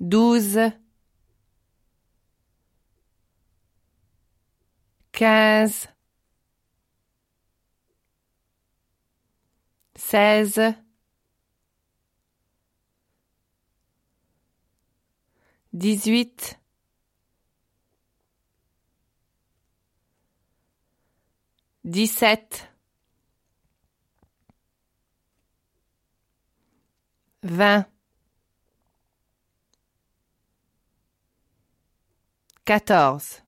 douze, quinze, seize, dix-huit, dix-sept, vingt. 14.